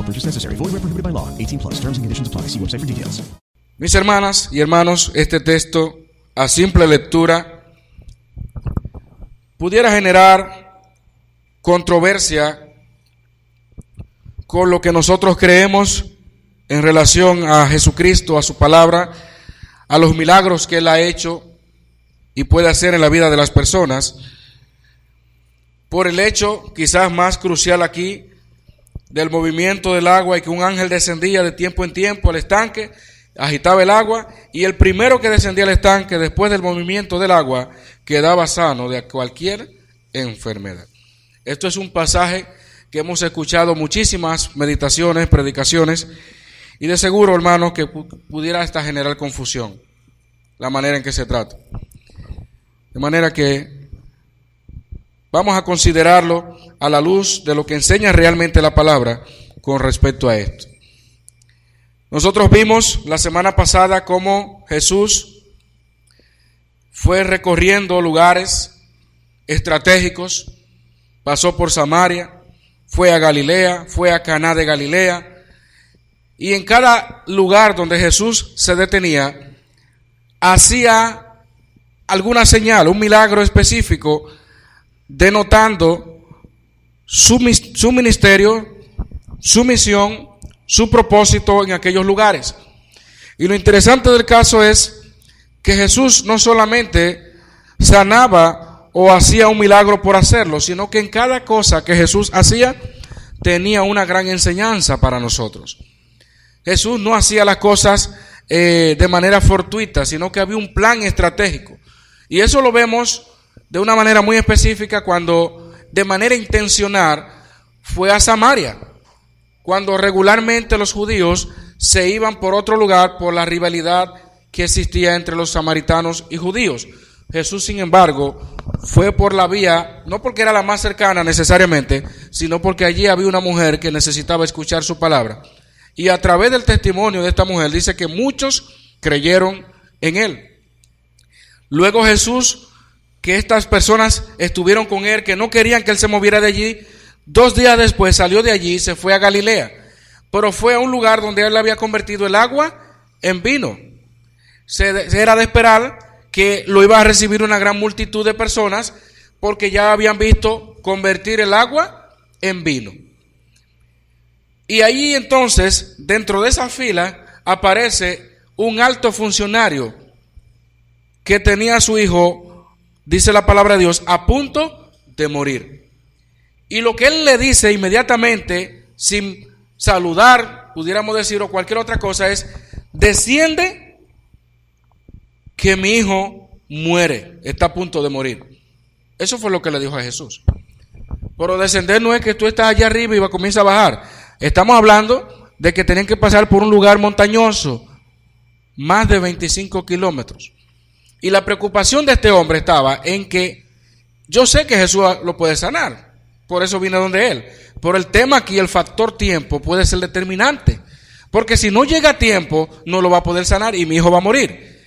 No purchase necessary. Void where prohibited by law. 18 plus. Terms and conditions apply. See website for details. Mis hermanas y hermanos, este texto a simple lectura pudiera generar controversia con lo que nosotros creemos en relación a Jesucristo, a su palabra, a los milagros que Él ha hecho y puede hacer en la vida de las personas, por el hecho quizás más crucial aquí del movimiento del agua y que un ángel descendía de tiempo en tiempo al estanque, agitaba el agua y el primero que descendía al estanque después del movimiento del agua quedaba sano de cualquier enfermedad. Esto es un pasaje que hemos escuchado muchísimas meditaciones, predicaciones, y de seguro, hermanos, que pudiera hasta generar confusión la manera en que se trata. De manera que vamos a considerarlo a la luz de lo que enseña realmente la palabra con respecto a esto. Nosotros vimos la semana pasada cómo Jesús fue recorriendo lugares estratégicos, pasó por Samaria, fue a Galilea, fue a Caná de Galilea, y en cada lugar donde Jesús se detenía, hacía alguna señal, un milagro específico, denotando su, su ministerio, su misión, su propósito en aquellos lugares. Y lo interesante del caso es que Jesús no solamente sanaba o hacía un milagro por hacerlo, sino que en cada cosa que Jesús hacía tenía una gran enseñanza para nosotros. Jesús no hacía las cosas eh, de manera fortuita, sino que había un plan estratégico. Y eso lo vemos de una manera muy específica cuando de manera intencional fue a Samaria, cuando regularmente los judíos se iban por otro lugar por la rivalidad que existía entre los samaritanos y judíos. Jesús, sin embargo, fue por la vía, no porque era la más cercana necesariamente, sino porque allí había una mujer que necesitaba escuchar su palabra. Y a través del testimonio de esta mujer dice que muchos creyeron en él. Luego Jesús, que estas personas estuvieron con él, que no querían que él se moviera de allí, dos días después salió de allí y se fue a Galilea. Pero fue a un lugar donde él había convertido el agua en vino. Se, era de esperar que lo iba a recibir una gran multitud de personas porque ya habían visto convertir el agua en vino. Y ahí entonces, dentro de esa fila, aparece un alto funcionario que tenía a su hijo, dice la palabra de Dios, a punto de morir. Y lo que él le dice inmediatamente, sin saludar, pudiéramos decir, o cualquier otra cosa, es, desciende que mi hijo muere, está a punto de morir. Eso fue lo que le dijo a Jesús. Pero descender no es que tú estás allá arriba y comienza a bajar. Estamos hablando de que tenían que pasar por un lugar montañoso, más de 25 kilómetros. Y la preocupación de este hombre estaba en que yo sé que Jesús lo puede sanar, por eso vine donde él. Pero el tema aquí, el factor tiempo, puede ser determinante. Porque si no llega a tiempo, no lo va a poder sanar y mi hijo va a morir.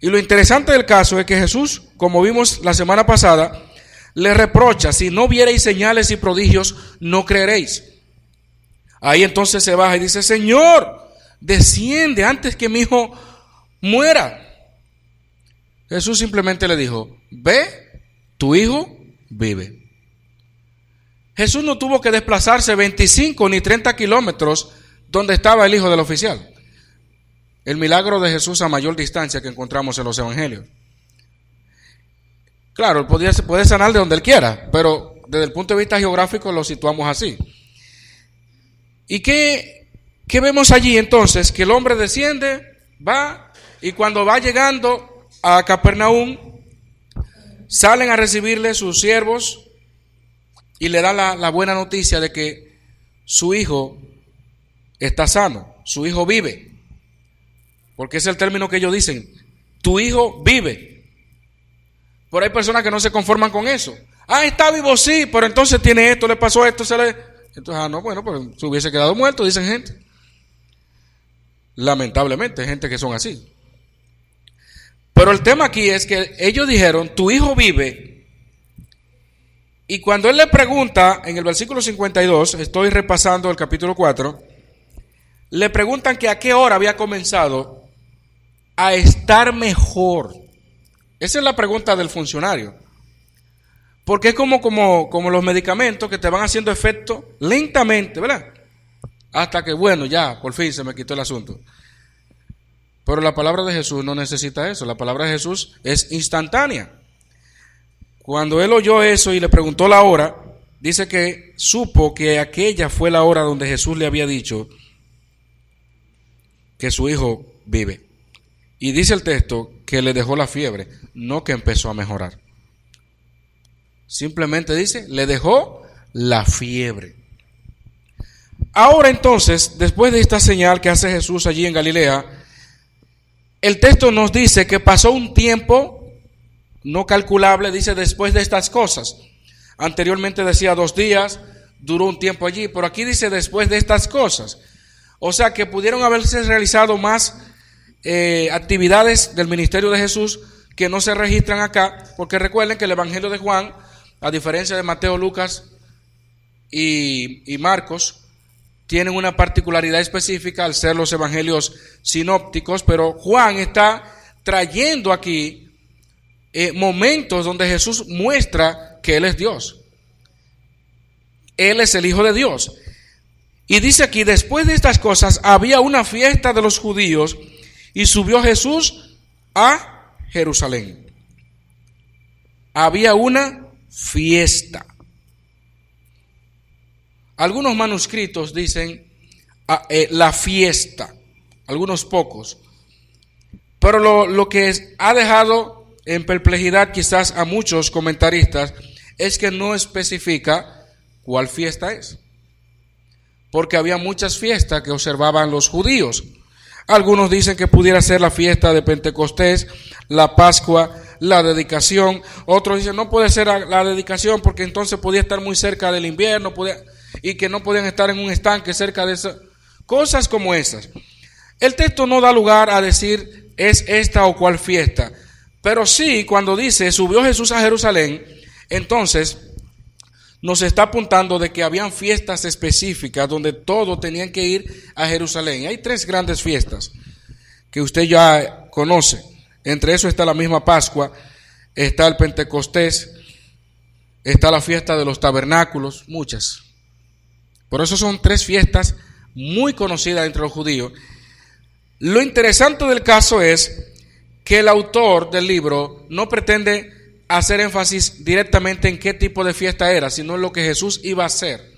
Y lo interesante del caso es que Jesús, como vimos la semana pasada, le reprocha, si no viereis señales y prodigios, no creeréis. Ahí entonces se baja y dice, Señor, desciende antes que mi hijo muera. Jesús simplemente le dijo, ve, tu hijo vive. Jesús no tuvo que desplazarse 25 ni 30 kilómetros donde estaba el hijo del oficial. El milagro de Jesús a mayor distancia que encontramos en los evangelios. Claro, podía, puede sanar de donde él quiera, pero desde el punto de vista geográfico lo situamos así. ¿Y qué vemos allí entonces? Que el hombre desciende, va, y cuando va llegando a Capernaum, salen a recibirle sus siervos y le dan la, buena noticia de que su hijo está sano, su hijo vive. Porque es el término que ellos dicen, tu hijo vive. Pero hay personas que no se conforman con eso. Ah, está vivo, sí, pero entonces tiene esto, le pasó esto, se le... Entonces, ah, no, bueno, pues se hubiese quedado muerto, dicen gente. Lamentablemente, gente que son así. Pero el tema aquí es que ellos dijeron, tu hijo vive. Y cuando él le pregunta, en el versículo 52, estoy repasando el capítulo 4, le preguntan que a qué hora había comenzado a estar mejor. Esa es la pregunta del funcionario. Porque es como, como, como los medicamentos que te van haciendo efecto lentamente, ¿verdad? Hasta que, bueno, ya, por fin se me quitó el asunto. Pero la palabra de Jesús no necesita eso. La palabra de Jesús es instantánea. Cuando él oyó eso y le preguntó la hora, dice que supo que aquella fue la hora donde Jesús le había dicho que su hijo vive. Y dice el texto que le dejó la fiebre, no que empezó a mejorar. Simplemente dice, le dejó la fiebre. Ahora entonces, después de esta señal que hace Jesús allí en Galilea, el texto nos dice que pasó un tiempo no calculable, dice después de estas cosas. Anteriormente decía dos días, duró un tiempo allí, pero aquí dice después de estas cosas. O sea que pudieron haberse realizado más eh, actividades del ministerio de Jesús que no se registran acá, porque recuerden que el Evangelio de Juan, a diferencia de Mateo, Lucas y, y Marcos, tienen una particularidad específica al ser los evangelios sinópticos, pero Juan está trayendo aquí eh, momentos donde Jesús muestra que Él es Dios. Él es el Hijo de Dios. Y dice aquí, después de estas cosas había una fiesta de los judíos y subió Jesús a Jerusalén. Había una fiesta. Algunos manuscritos dicen ah, eh, la fiesta, algunos pocos. Pero lo, lo que ha dejado en perplejidad quizás a muchos comentaristas es que no especifica cuál fiesta es porque había muchas fiestas que observaban los judíos. Algunos dicen que pudiera ser la fiesta de Pentecostés, la Pascua, la dedicación. Otros dicen no puede ser la dedicación porque entonces podía estar muy cerca del invierno y que no podían estar en un estanque cerca de esas cosas como esas. El texto no da lugar a decir es esta o cual fiesta, pero sí cuando dice subió Jesús a Jerusalén, entonces nos está apuntando de que habían fiestas específicas donde todos tenían que ir a Jerusalén. Hay tres grandes fiestas que usted ya conoce. Entre eso está la misma Pascua, está el Pentecostés, está la fiesta de los tabernáculos, muchas. Por eso son tres fiestas muy conocidas entre los judíos. Lo interesante del caso es que el autor del libro no pretende hacer énfasis directamente en qué tipo de fiesta era, sino en lo que Jesús iba a hacer.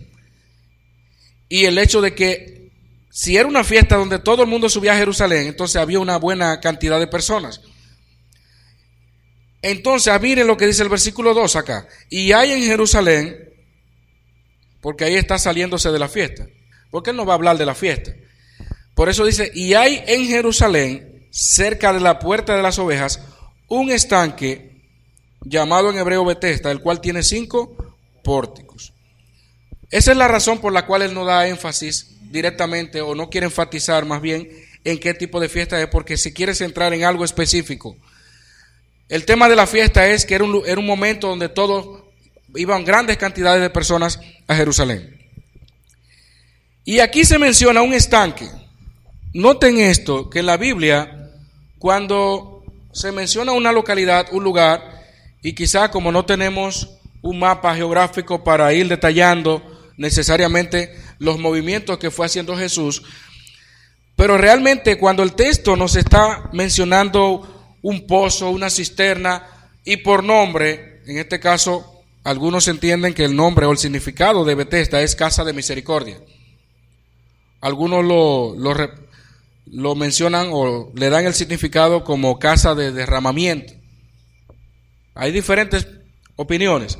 Y el hecho de que si era una fiesta donde todo el mundo subía a Jerusalén, entonces había una buena cantidad de personas. Entonces, miren lo que dice el versículo 2 acá. Y hay en Jerusalén, porque ahí está saliéndose de la fiesta. Porque él no va a hablar de la fiesta. Por eso dice, y hay en Jerusalén, cerca de la puerta de las ovejas, un estanque llamado en hebreo Betesta, el cual tiene cinco pórticos. Esa es la razón por la cual él no da énfasis directamente o no quiere enfatizar más bien en qué tipo de fiesta es porque se quiere centrar en algo específico. El tema de la fiesta es que era un, era un momento donde todos iban grandes cantidades de personas a Jerusalén. Y aquí se menciona un estanque. Noten esto, que en la Biblia, cuando se menciona una localidad, un lugar, y quizá como no tenemos un mapa geográfico para ir detallando necesariamente los movimientos que fue haciendo Jesús, pero realmente cuando el texto nos está mencionando un pozo, una cisterna, y por nombre, en este caso, algunos entienden que el nombre o el significado de Bethesda es casa de misericordia. Algunos lo, lo, mencionan o le dan el significado como casa de derramamiento. Hay diferentes opiniones.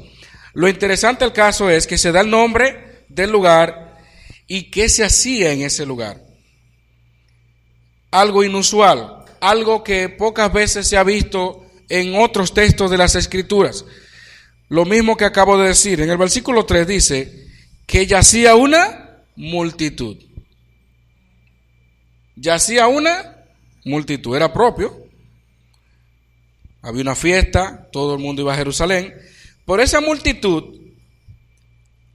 Lo interesante del caso es que se da el nombre del lugar y qué se hacía en ese lugar. Algo inusual, algo que pocas veces se ha visto en otros textos de las escrituras. Lo mismo que acabo de decir. En el versículo 3 dice que yacía una multitud yacía una multitud, era propio. Había una fiesta, todo el mundo iba a Jerusalén. Por esa multitud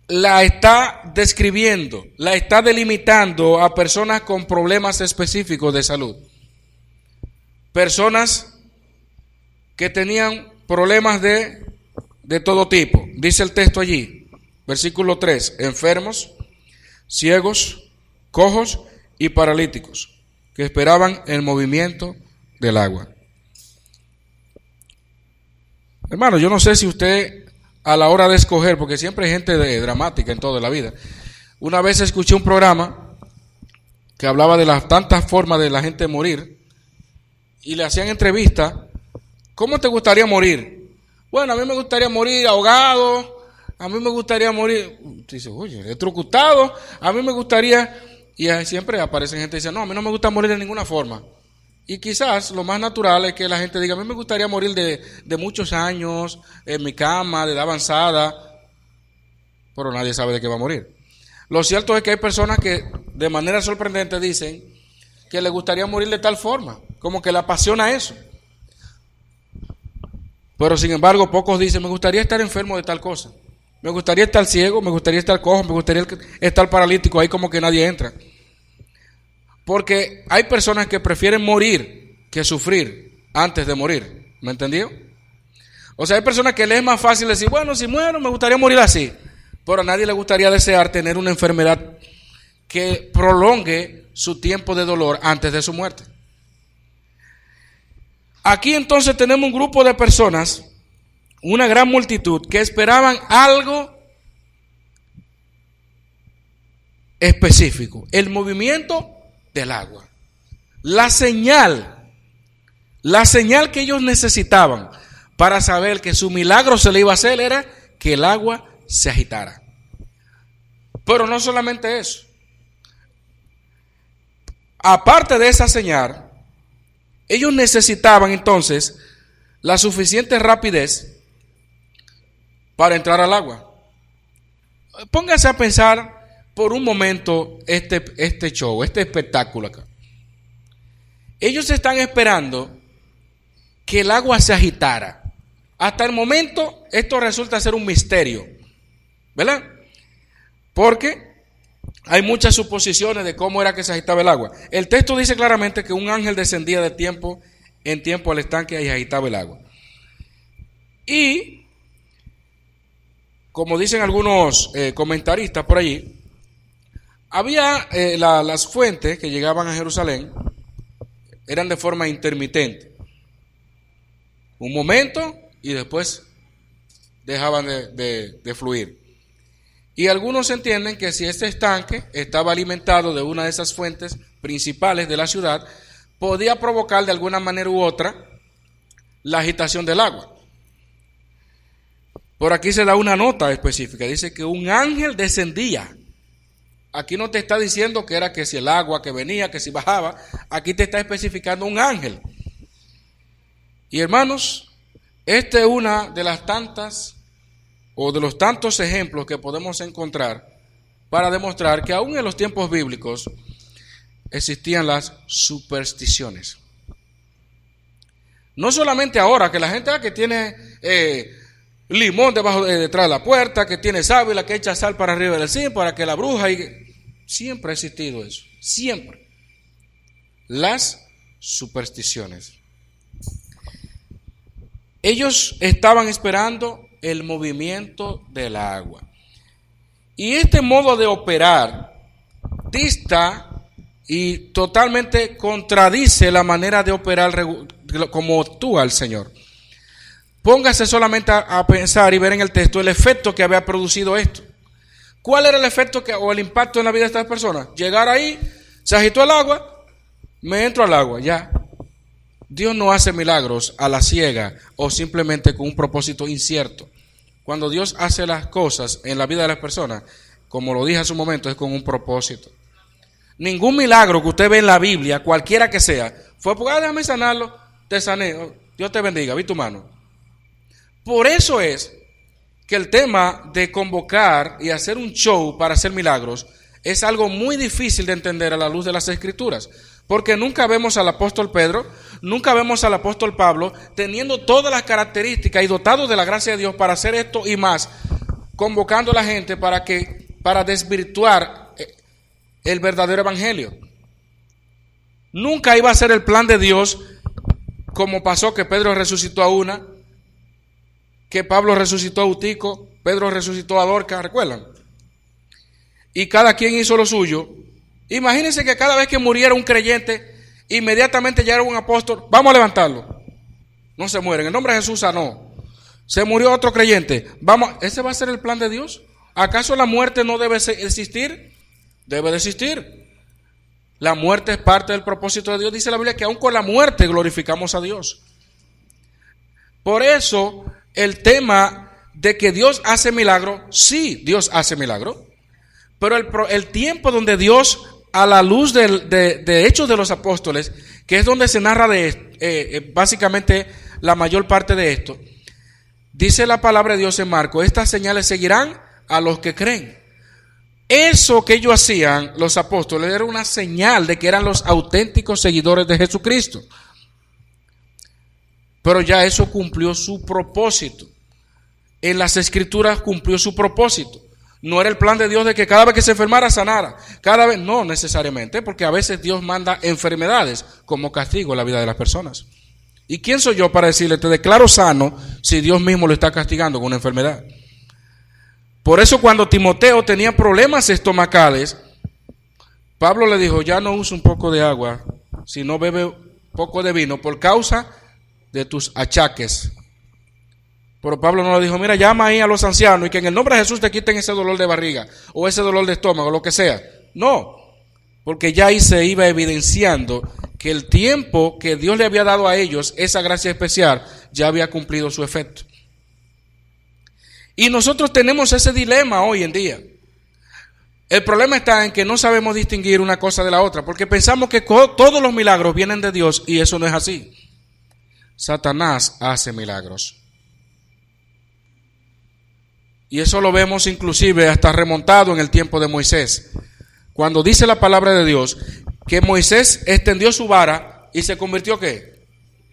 la está describiendo, la está delimitando a personas con problemas específicos de salud. Personas que tenían problemas de, de todo tipo. Dice el texto allí, versículo 3, enfermos, ciegos, cojos y paralíticos que esperaban el movimiento del agua. Hermano, yo no sé si usted a la hora de escoger, porque siempre hay gente de, dramática en toda la vida. Una vez escuché un programa que hablaba de las tantas formas de la gente morir y le hacían entrevista. ¿Cómo te gustaría morir? Bueno, a mí me gustaría morir ahogado, a mí me gustaría morir, dice, oye, electrocutado, a mí me gustaría y siempre aparecen gente que dice, no, a mí no me gusta morir de ninguna forma. Y quizás lo más natural es que la gente diga, a mí me gustaría morir de, de muchos años, en mi cama, de edad avanzada, pero nadie sabe de qué va a morir. Lo cierto es que hay personas que de manera sorprendente dicen que les gustaría morir de tal forma, como que le apasiona eso. Pero sin embargo, pocos dicen, me gustaría estar enfermo de tal cosa. Me gustaría estar ciego, me gustaría estar cojo, me gustaría estar paralítico, ahí como que nadie entra. Porque hay personas que prefieren morir que sufrir antes de morir. ¿Me entendió? O sea, hay personas que les es más fácil decir, bueno, si muero, me gustaría morir así. Pero a nadie le gustaría desear tener una enfermedad que prolongue su tiempo de dolor antes de su muerte. Aquí entonces tenemos un grupo de personas una gran multitud que esperaban algo específico, el movimiento del agua. La señal, la señal que ellos necesitaban para saber que su milagro se le iba a hacer era que el agua se agitara. Pero no solamente eso. Aparte de esa señal, ellos necesitaban entonces la suficiente rapidez para entrar al agua. Póngase a pensar por un momento este, este show, este espectáculo acá. Ellos están esperando que el agua se agitara. Hasta el momento esto resulta ser un misterio, ¿verdad? Porque hay muchas suposiciones de cómo era que se agitaba el agua. El texto dice claramente que un ángel descendía de tiempo en tiempo al estanque y agitaba el agua. Y como dicen algunos eh, comentaristas por allí, había eh, las fuentes que llegaban a Jerusalén, eran de forma intermitente. Un momento y después dejaban de, de fluir. Y algunos entienden que si este estanque estaba alimentado de una de esas fuentes principales de la ciudad, podía provocar de alguna manera u otra la agitación del agua. Por aquí se da una nota específica. Dice que un ángel descendía. Aquí no te está diciendo que era que si el agua que venía, que si bajaba. Aquí te está especificando un ángel. Y hermanos, esta es una de las tantas o de los tantos ejemplos que podemos encontrar para demostrar que aún en los tiempos bíblicos existían las supersticiones. No solamente ahora, que la gente ah, que tiene eh, limón debajo de, detrás de la puerta, que tiene sábila, que echa sal para arriba del zinc, para que la bruja... Y... Siempre ha existido eso, siempre. Las supersticiones. Ellos estaban esperando el movimiento del agua. Y este modo de operar dista y totalmente contradice la manera de operar como actúa el Señor. Póngase solamente a, pensar y ver en el texto el efecto que había producido esto. ¿Cuál era el efecto que, o el impacto en la vida de estas personas? Llegar ahí, se agitó el agua, me entro al agua, ya. Dios no hace milagros a la ciega o simplemente con un propósito incierto. Cuando Dios hace las cosas en la vida de las personas, como lo dije hace un momento, es con un propósito. Ningún milagro que usted ve en la Biblia, cualquiera que sea, fue porque, ah, déjame sanarlo, te sané, oh, Dios te bendiga, vi tu mano. Por eso es que el tema de convocar y hacer un show para hacer milagros es algo muy difícil de entender a la luz de las escrituras. Porque nunca vemos al apóstol Pedro, nunca vemos al apóstol Pablo teniendo todas las características y dotados de la gracia de Dios para hacer esto y más, convocando a la gente para que para desvirtuar eh, el verdadero evangelio. Nunca iba a ser el plan de Dios como pasó que Pedro resucitó a una, que Pablo resucitó a Utico, Pedro resucitó a Dorca, ¿recuerdan? Y cada quien hizo lo suyo. Imagínense que cada vez que muriera un creyente, inmediatamente era un apóstol, vamos a levantarlo. No se muere, en el nombre de Jesús sanó. Se murió otro creyente, vamos, ¿ese va a ser el plan de Dios? ¿Acaso la muerte no debe existir? Debe de existir. La muerte es parte del propósito de Dios. Dice la Biblia que aún con la muerte glorificamos a Dios. Por eso el tema de que Dios hace milagro, sí, Dios hace milagro, pero el, tiempo donde Dios, a la luz de, Hechos de los Apóstoles, que es donde se narra de, eh, eh, básicamente la mayor parte de esto, dice la palabra de Dios en Marco, estas señales seguirán a los que creen. Eso que ellos hacían, los apóstoles, era una señal de que eran los auténticos seguidores de Jesucristo. Pero ya eso cumplió su propósito. En las escrituras cumplió su propósito. No era el plan de Dios de que cada vez que se enfermara sanara. Cada vez, no necesariamente, porque a veces Dios manda enfermedades como castigo en la vida de las personas. ¿Y quién soy yo para decirle, te declaro sano si Dios mismo lo está castigando con una enfermedad? Por eso cuando Timoteo tenía problemas estomacales, Pablo le dijo, ya no usa un poco de agua, sino bebe poco de vino por causa de tus achaques. Pero Pablo no le dijo, mira, llama ahí a los ancianos y que en el nombre de Jesús te quiten ese dolor de barriga o ese dolor de estómago, lo que sea. No, porque ya ahí se iba evidenciando que el tiempo que Dios le había dado a ellos, esa gracia especial, ya había cumplido su efecto. Y nosotros tenemos ese dilema hoy en día. El problema está en que no sabemos distinguir una cosa de la otra, porque pensamos que todos los milagros vienen de Dios y eso no es así. Satanás hace milagros. Y eso lo vemos inclusive hasta remontado en el tiempo de Moisés. Cuando dice la palabra de Dios que Moisés extendió su vara y se convirtió qué?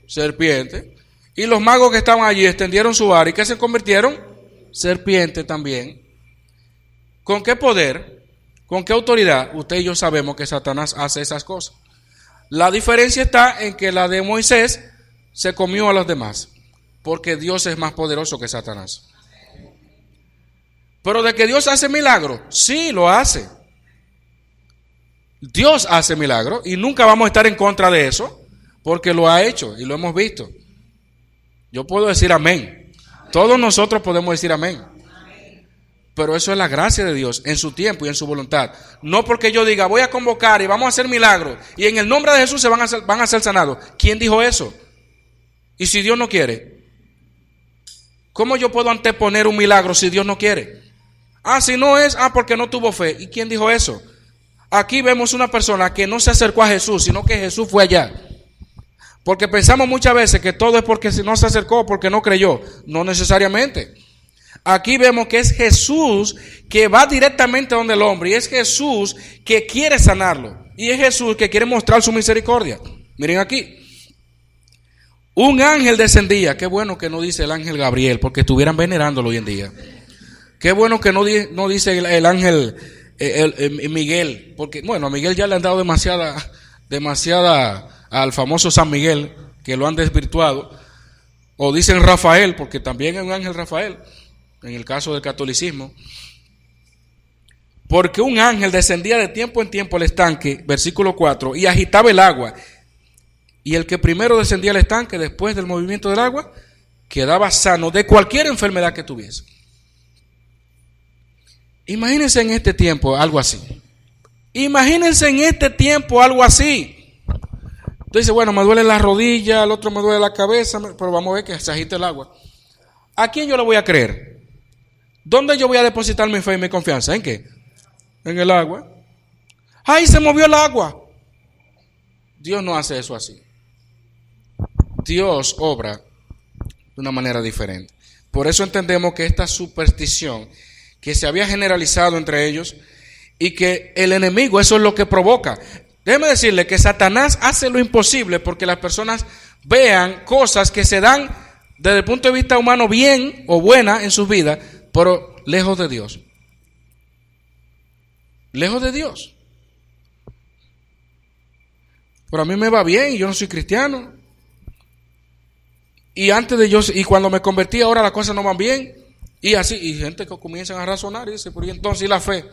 Serpiente. Y los magos que estaban allí extendieron su vara y que se convirtieron serpiente también. ¿Con qué poder? ¿Con qué autoridad? Usted y yo sabemos que Satanás hace esas cosas. La diferencia está en que la de Moisés se comió a los demás, porque Dios es más poderoso que Satanás. Pero de que Dios hace milagro, sí lo hace. Dios hace milagro y nunca vamos a estar en contra de eso, porque lo ha hecho y lo hemos visto. Yo puedo decir amén. Todos nosotros podemos decir amén. Pero eso es la gracia de Dios en su tiempo y en su voluntad. No porque yo diga, voy a convocar y vamos a hacer milagros y en el nombre de Jesús se van a van a ser sanados. ¿Quién dijo eso? ¿Y si Dios no quiere? ¿Cómo yo puedo anteponer un milagro si Dios no quiere? Ah, si no es, ah, porque no tuvo fe. ¿Y quién dijo eso? Aquí vemos una persona que no se acercó a Jesús, sino que Jesús fue allá. Porque pensamos muchas veces que todo es porque no se acercó, porque no creyó. No necesariamente. Aquí vemos que es Jesús que va directamente donde el hombre y es Jesús que quiere sanarlo. Y es Jesús que quiere mostrar su misericordia. Miren aquí. Un ángel descendía. Qué bueno que no dice el ángel Gabriel, porque estuvieran venerándolo hoy en día. Qué bueno que no, dice el, ángel Miguel, porque bueno, a Miguel ya le han dado demasiada, demasiada al famoso San Miguel, que lo han desvirtuado. O dicen Rafael, porque también es un ángel Rafael, en el caso del catolicismo. Porque un ángel descendía de tiempo en tiempo al estanque, versículo 4, y agitaba el agua. Y el que primero descendía al estanque después del movimiento del agua, quedaba sano de cualquier enfermedad que tuviese. Imagínense en este tiempo algo así. Imagínense en este tiempo algo así. Entonces, bueno, me duele la rodilla, el otro me duele la cabeza, pero vamos a ver que se agite el agua. ¿A quién yo le voy a creer? ¿Dónde yo voy a depositar mi fe y mi confianza? ¿En qué? En el agua. ¡Ay, se movió el agua! Dios no hace eso así. Dios obra de una manera diferente. Por eso entendemos que esta superstición que se había generalizado entre ellos y que el enemigo eso es lo que provoca. Déjeme decirle que Satanás hace lo imposible porque las personas vean cosas que se dan desde el punto de vista humano bien o buena en sus vidas, pero lejos de Dios. Lejos de Dios. Pero a mí me va bien yo no soy cristiano. Y antes de yo, y cuando me convertí ahora las cosas no van bien. Y así, y gente que comienzan a razonar y dice, ¿por entonces la fe?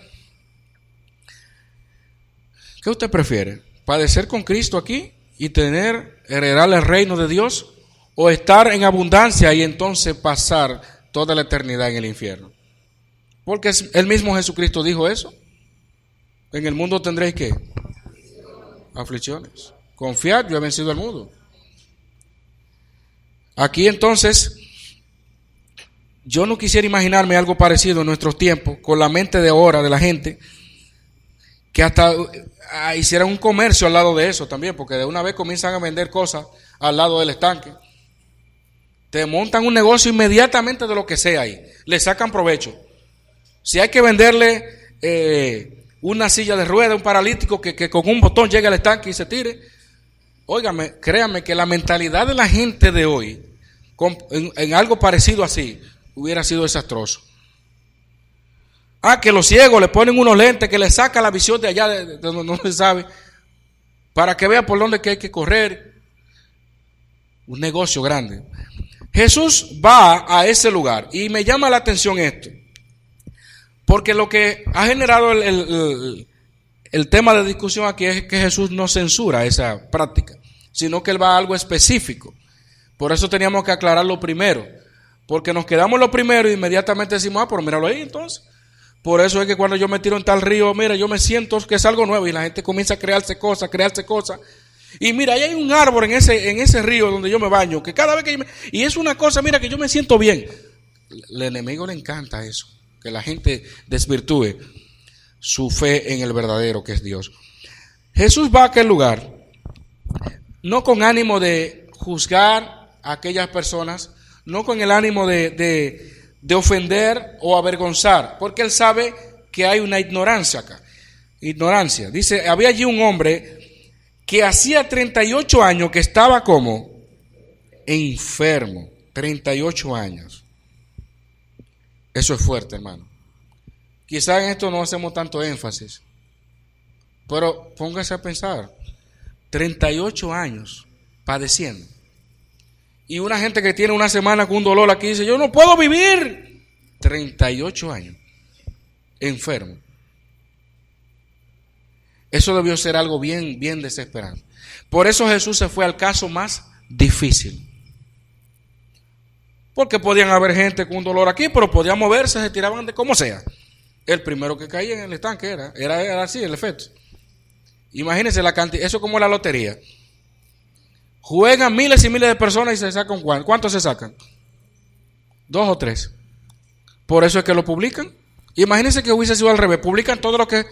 ¿Qué usted prefiere? ¿Padecer con Cristo aquí y tener, heredar el reino de Dios? ¿O estar en abundancia y entonces pasar toda la eternidad en el infierno? Porque el mismo Jesucristo dijo eso. En el mundo tendréis que aflicciones. Confiad, yo he vencido el mundo. Aquí entonces yo no quisiera imaginarme algo parecido en nuestros tiempos, con la mente de ahora de la gente, que hasta ah, hicieran un comercio al lado de eso también, porque de una vez comienzan a vender cosas al lado del estanque. Te montan un negocio inmediatamente de lo que sea ahí, le sacan provecho. Si hay que venderle eh, una silla de rueda, un paralítico que, con un botón llegue al estanque y se tire, óigame, créame que la mentalidad de la gente de hoy, en algo parecido así, hubiera sido desastroso. Ah, que los ciegos le ponen unos lentes que le saca la visión de allá de, donde no se sabe, para que vea por dónde que hay que correr. Un negocio grande. Jesús va a ese lugar y me llama la atención esto, porque lo que ha generado el, el tema de discusión aquí es que Jesús no censura esa práctica, sino que él va a algo específico. Por eso teníamos que aclararlo primero. Porque nos quedamos lo primero y inmediatamente decimos, ah, pero míralo ahí entonces. Por eso es que cuando yo me tiro en tal río, mira, yo me siento que es algo nuevo y la gente comienza a crearse cosas, crearse cosas. Y mira, ahí hay un árbol en ese, en ese río donde yo me baño, que cada vez que me... Y es una cosa, mira, que yo me siento bien. El enemigo le encanta eso, que la gente desvirtúe su fe en el verdadero que es Dios. Jesús va a aquel lugar, no con ánimo de juzgar a aquellas personas, no con el ánimo de, ofender o avergonzar, porque él sabe que hay una ignorancia acá. Ignorancia. Dice, había allí un hombre que hacía 38 años que estaba como enfermo. 38 años. Eso es fuerte, hermano. Quizá en esto no hacemos tanto énfasis. Pero póngase a pensar. 38 años padeciendo. Y una gente que tiene una semana con un dolor aquí dice, yo no puedo vivir. 38 años, enfermo. Eso debió ser algo bien, bien desesperante. Por eso Jesús se fue al caso más difícil. Porque podían haber gente con un dolor aquí, pero podían moverse, se tiraban de como sea. El primero que caía en el estanque era, era, era así el efecto. Imagínense la cantidad, eso como la lotería. Juegan miles y miles de personas y se sacan cuánto. ¿Cuántos se sacan? Dos o tres. Por eso es que lo publican. Imagínense que hubiese sido al revés. Publican todo lo que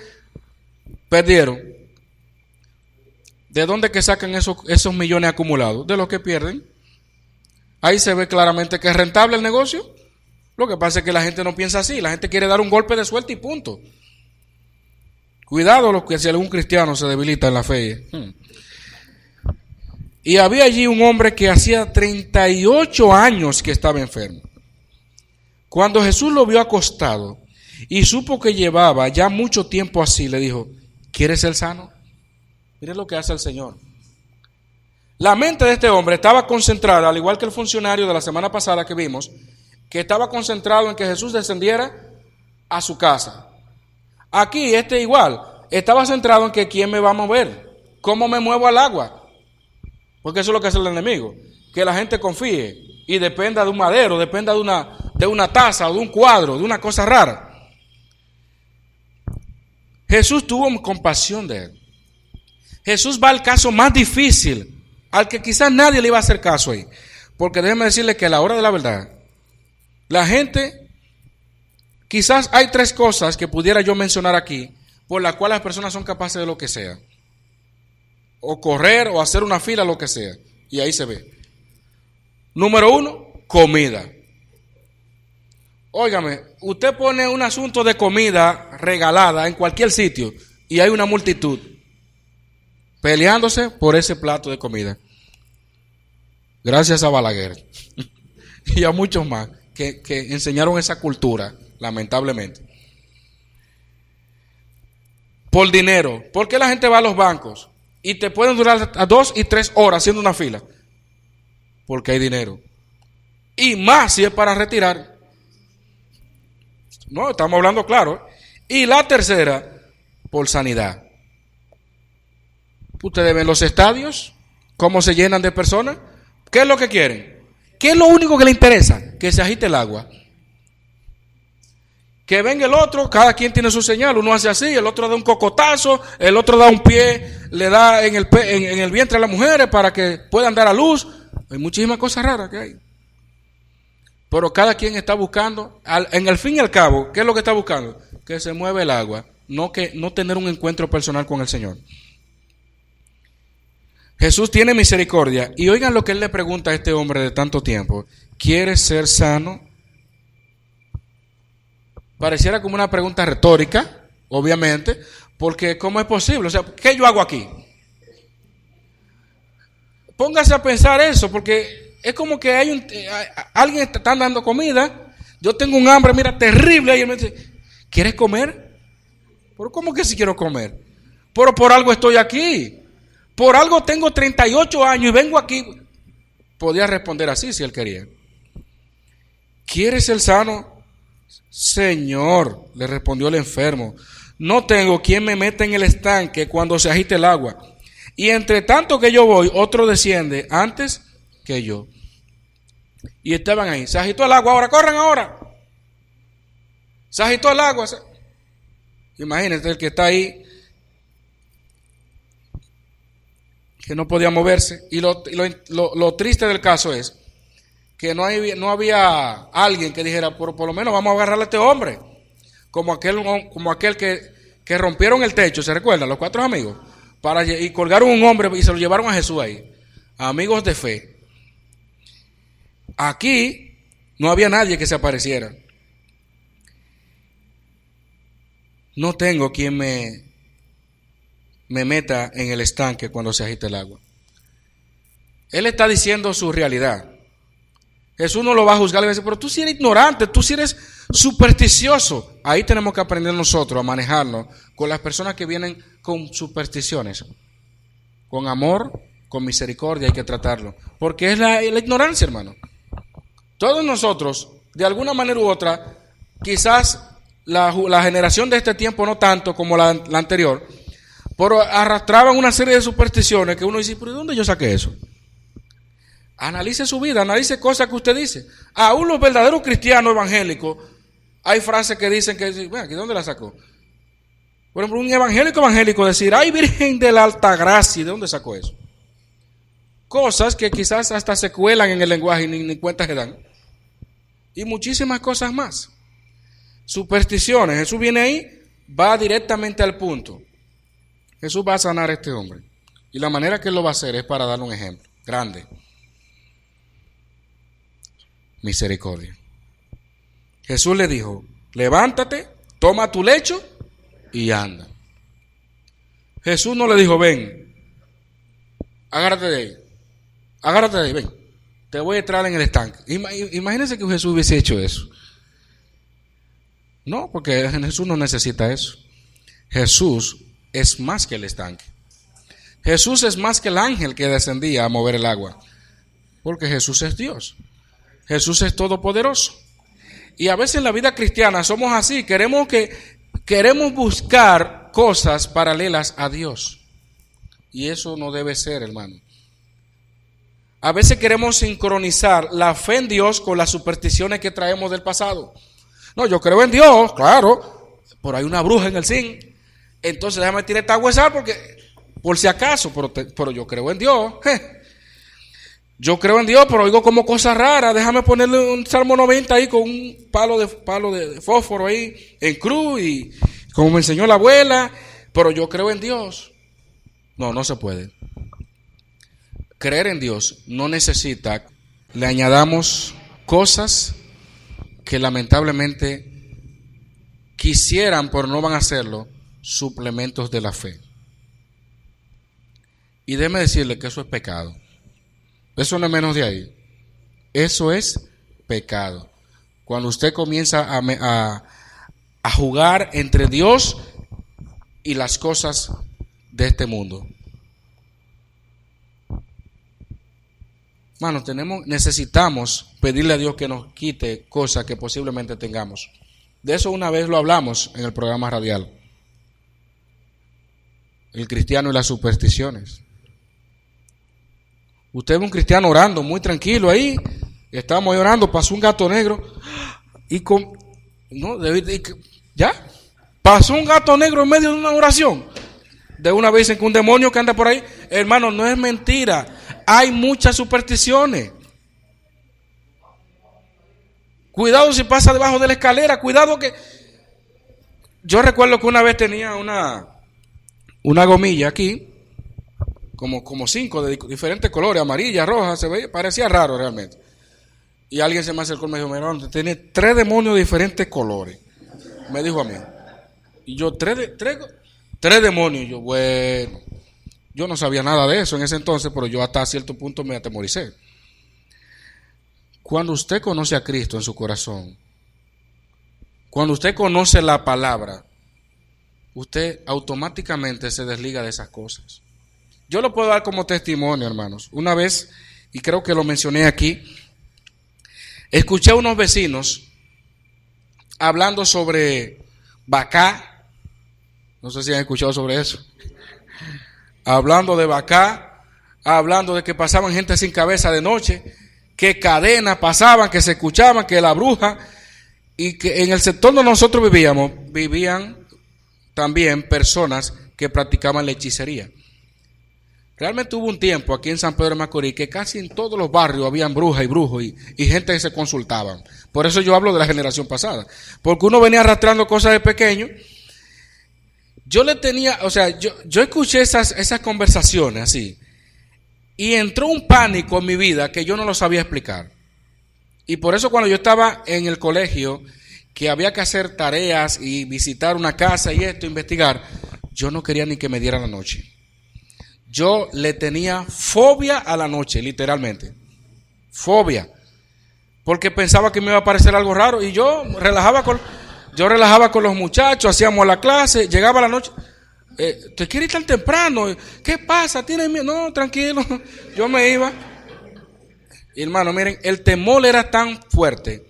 perdieron. ¿De dónde que sacan esos, esos millones acumulados? De lo que pierden. Ahí se ve claramente que es rentable el negocio. Lo que pasa es que la gente no piensa así, la gente quiere dar un golpe de suerte y punto. Cuidado lo que si algún cristiano se debilita en la fe. Hmm. Y había allí un hombre que hacía 38 años que estaba enfermo. Cuando Jesús lo vio acostado y supo que llevaba ya mucho tiempo así, le dijo, ¿quieres ser sano? Mire lo que hace el Señor. La mente de este hombre estaba concentrada, al igual que el funcionario de la semana pasada que vimos, que estaba concentrado en que Jesús descendiera a su casa. Aquí este igual, estaba centrado en que quién me va a mover, cómo me muevo al agua, porque eso es lo que hace el enemigo. Que la gente confíe y dependa de un madero, dependa de una, de una taza de un cuadro, de una cosa rara. Jesús tuvo compasión de él. Jesús va al caso más difícil, al que quizás nadie le iba a hacer caso ahí. Porque déjeme decirle que a la hora de la verdad, la gente, quizás hay tres cosas que pudiera yo mencionar aquí, por las cuales las personas son capaces de lo que sea o correr o hacer una fila, lo que sea. Y ahí se ve. Número uno, comida. Óigame, usted pone un asunto de comida regalada en cualquier sitio y hay una multitud peleándose por ese plato de comida. Gracias a Balaguer y a muchos más que, que enseñaron esa cultura, lamentablemente. Por dinero. ¿Por qué la gente va a los bancos? Y te pueden durar a dos y tres horas haciendo una fila. Porque hay dinero. Y más si es para retirar. No, estamos hablando claro. Y la tercera, por sanidad. Ustedes ven los estadios, cómo se llenan de personas. ¿Qué es lo que quieren? ¿Qué es lo único que le interesa? Que se agite el agua. Que venga el otro, cada quien tiene su señal, uno hace así, el otro da un cocotazo, el otro da un pie, le da en el, en, el vientre a las mujeres para que puedan dar a luz. Hay muchísimas cosas raras que hay. Pero cada quien está buscando, en el fin y al cabo, ¿qué es lo que está buscando? Que se mueva el agua, no, que, no tener un encuentro personal con el Señor. Jesús tiene misericordia. Y oigan lo que él le pregunta a este hombre de tanto tiempo. ¿Quieres ser sano? Pareciera como una pregunta retórica, obviamente, porque ¿cómo es posible? O sea, ¿qué yo hago aquí? Póngase a pensar eso, porque es como que hay eh, alguien está dando comida, yo tengo un hambre, mira, terrible, él me dice, ¿quieres comer? ¿Pero cómo que si quiero comer? Pero por algo estoy aquí, por algo tengo 38 años y vengo aquí. Podía responder así si él quería. ¿Quieres el sano? Señor, le respondió el enfermo, no tengo quien me meta en el estanque cuando se agite el agua. Y entre tanto que yo voy, otro desciende antes que yo. Y estaban ahí. Se agitó el agua, ahora corran ahora. Se agitó el agua. Imagínense el que está ahí, que no podía moverse. Y lo triste del caso es que no, hay, no había alguien que dijera, por, por lo menos vamos a agarrar a este hombre, como aquel, como aquel que, que rompieron el techo, ¿se recuerdan? Los cuatro amigos, para, y colgaron un hombre y se lo llevaron a Jesús ahí, amigos de fe. Aquí no había nadie que se apareciera. No tengo quien me, me meta en el estanque cuando se agite el agua. Él está diciendo su realidad. Jesús no lo va a juzgar, le va a decir, pero tú si eres ignorante, tú si eres supersticioso. Ahí tenemos que aprender nosotros a manejarnos con las personas que vienen con supersticiones. Con amor, con misericordia hay que tratarlo. Porque es la, ignorancia, hermano. Todos nosotros, de alguna manera u otra, quizás la, generación de este tiempo no tanto como la, la anterior, pero arrastraban una serie de supersticiones que uno dice, pero ¿de dónde yo saqué eso? Analice su vida, analice cosas que usted dice. Aún los verdaderos cristianos evangélicos, hay frases que dicen que, bueno, ¿dónde la sacó? Por ejemplo, un evangélico evangélico decir, ay Virgen de la Alta Gracia, ¿de dónde sacó eso? Cosas que quizás hasta se cuelan en el lenguaje y ni, ni cuenta se dan. Y muchísimas cosas más. Supersticiones. Jesús viene ahí, va directamente al punto. Jesús va a sanar a este hombre. Y la manera que él lo va a hacer es para darle un ejemplo grande misericordia. Jesús le dijo, levántate, toma tu lecho y anda. Jesús no le dijo, ven, agárrate de ahí, agárrate de ahí, ven, te voy a entrar en el estanque. Imagínense que Jesús hubiese hecho eso. No, porque Jesús no necesita eso. Jesús es más que el estanque. Jesús es más que el ángel que descendía a mover el agua. Porque Jesús es Dios. Jesús es todopoderoso. Y a veces en la vida cristiana somos así, queremos que queremos buscar cosas paralelas a Dios. Y eso no debe ser, hermano. A veces queremos sincronizar la fe en Dios con las supersticiones que traemos del pasado. No, yo creo en Dios, claro, pero hay una bruja en el zinc. Entonces déjame tirar esta huesal porque, por si acaso, pero, pero yo creo en Dios. Yo creo en Dios, pero oigo como cosa rara. Déjame ponerle un Salmo 90 ahí con un palo de palo de fósforo ahí en cruz y como me enseñó la abuela, pero yo creo en Dios. No, no se puede. Creer en Dios no necesita le añadamos cosas que lamentablemente quisieran, pero no van a hacerlo, suplementos de la fe. Y déme decirle que eso es pecado. Eso no es menos de ahí. Eso es pecado. Cuando usted comienza a, jugar entre Dios y las cosas de este mundo. Mano, tenemos, necesitamos pedirle a Dios que nos quite cosas que posiblemente tengamos. De eso una vez lo hablamos en el programa radial. El cristiano y las supersticiones. Usted ve un cristiano orando muy tranquilo ahí. Estábamos orando, pasó un gato negro. Y con. No, ya. Pasó un gato negro en medio de una oración. De una vez en que un demonio que anda por ahí. Hermano, no es mentira. Hay muchas supersticiones. Cuidado si pasa debajo de la escalera. Cuidado que. Yo recuerdo que una vez tenía una, una gomilla aquí como, como cinco de diferentes colores, amarilla, roja, se veía, parecía raro realmente. Y alguien se me acercó y me dijo, mira, tiene tres demonios de diferentes colores. Me dijo a mí. Y yo, tres, tres, tres demonios. Y yo, bueno, yo no sabía nada de eso en ese entonces, pero yo hasta cierto punto me atemoricé. Cuando usted conoce a Cristo en su corazón, cuando usted conoce la palabra, usted automáticamente se desliga de esas cosas. Yo lo puedo dar como testimonio, hermanos. Una vez, y creo que lo mencioné aquí, escuché a unos vecinos hablando sobre Bacá. No sé si han escuchado sobre eso. Hablando de Bacá, hablando de que pasaban gente sin cabeza de noche, que cadenas pasaban, que se escuchaban, que la bruja, y que en el sector donde nosotros vivíamos, vivían también personas que practicaban la hechicería. Realmente hubo un tiempo aquí en San Pedro de Macorís que casi en todos los barrios habían brujas y brujos y, gente que se consultaban. Por eso yo hablo de la generación pasada. Porque uno venía arrastrando cosas de pequeño. Yo le tenía, o sea, yo, escuché esas, esas conversaciones así. Y entró un pánico en mi vida que yo no lo sabía explicar. Y por eso cuando yo estaba en el colegio, que había que hacer tareas y visitar una casa y esto, investigar, yo no quería ni que me diera la noche yo le tenía fobia a la noche, literalmente. Fobia. Porque pensaba que me iba a parecer algo raro. Y yo relajaba con, yo relajaba con los muchachos, hacíamos la clase, llegaba la noche. Eh, ¿Te quieres ir tan temprano? ¿Qué pasa? ¿Tienes miedo? No, tranquilo. Yo me iba. hermano, miren, el temor era tan fuerte.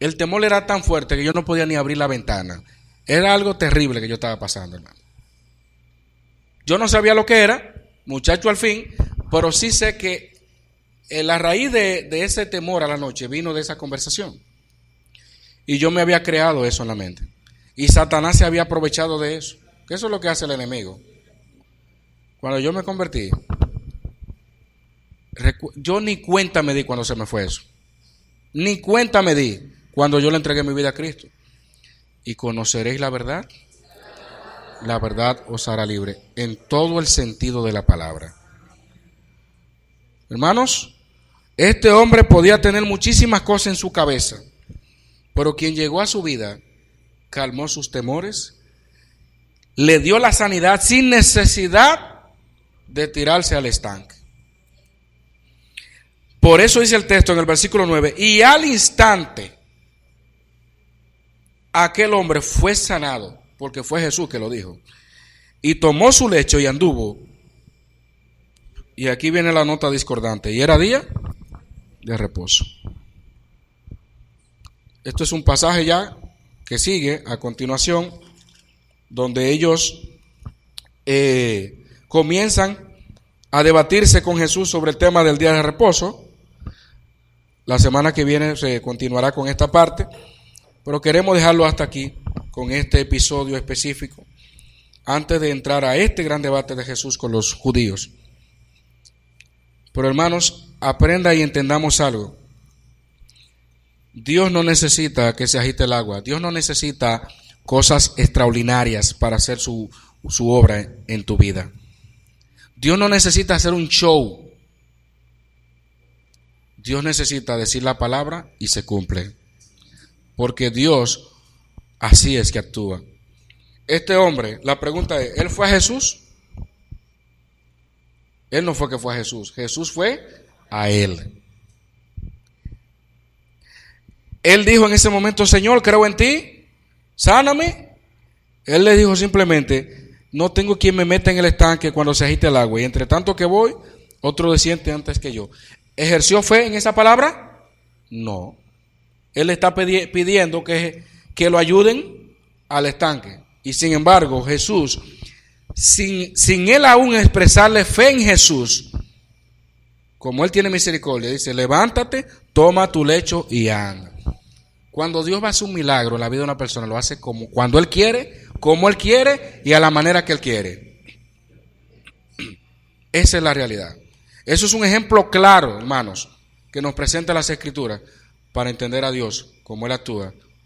El temor era tan fuerte que yo no podía ni abrir la ventana. Era algo terrible que yo estaba pasando, hermano. Yo no sabía lo que era, muchacho al fin, pero sí sé que la raíz de, ese temor a la noche vino de esa conversación. Y yo me había creado eso en la mente. Y Satanás se había aprovechado de eso. Que eso es lo que hace el enemigo. Cuando yo me convertí, yo ni cuenta me di cuando se me fue eso. Ni cuenta me di cuando yo le entregué mi vida a Cristo. Y conoceréis la verdad la verdad os hará libre, en todo el sentido de la palabra. Hermanos, este hombre podía tener muchísimas cosas en su cabeza, Pero quien llegó a su vida calmó sus temores, le dio la sanidad sin necesidad de tirarse al estanque. Por eso dice el texto en el versículo 9, y al instante aquel hombre fue sanado, porque fue Jesús que lo dijo, y tomó su lecho y anduvo. Y aquí viene la nota discordante, y era día de reposo. Esto es un pasaje ya que sigue a continuación, donde ellos eh, comienzan a debatirse con Jesús sobre el tema del día de reposo. La semana que viene se continuará con esta parte, pero queremos dejarlo hasta aquí, con este episodio específico, antes de entrar a este gran debate de Jesús con los judíos. Pero hermanos, aprenda y entendamos algo. Dios no necesita que se agite el agua. Dios no necesita cosas extraordinarias para hacer su, su obra en tu vida. Dios no necesita hacer un show. Dios necesita decir la palabra y se cumple. Porque Dios así es que actúa. Este hombre, la pregunta es, ¿él fue a Jesús? Él no fue que fue a Jesús, Jesús fue a él. Él dijo en ese momento, Señor, creo en ti, sáname. Él le dijo simplemente, no tengo quien me meta en el estanque cuando se agite el agua. Y entre tanto que voy, otro desciende antes que yo. ¿Ejerció fe en esa palabra? No. Él está pidiendo que, que lo ayuden al estanque. Y sin embargo, Jesús, sin, sin él aún expresarle fe en Jesús, como él tiene misericordia, dice, levántate, toma tu lecho y anda. Cuando Dios va a hacer un milagro en la vida de una persona, lo hace como cuando Él quiere, como Él quiere y a la manera que Él quiere. Esa es la realidad. Eso es un ejemplo claro, hermanos, que nos presenta las Escrituras para entender a Dios, cómo Él actúa,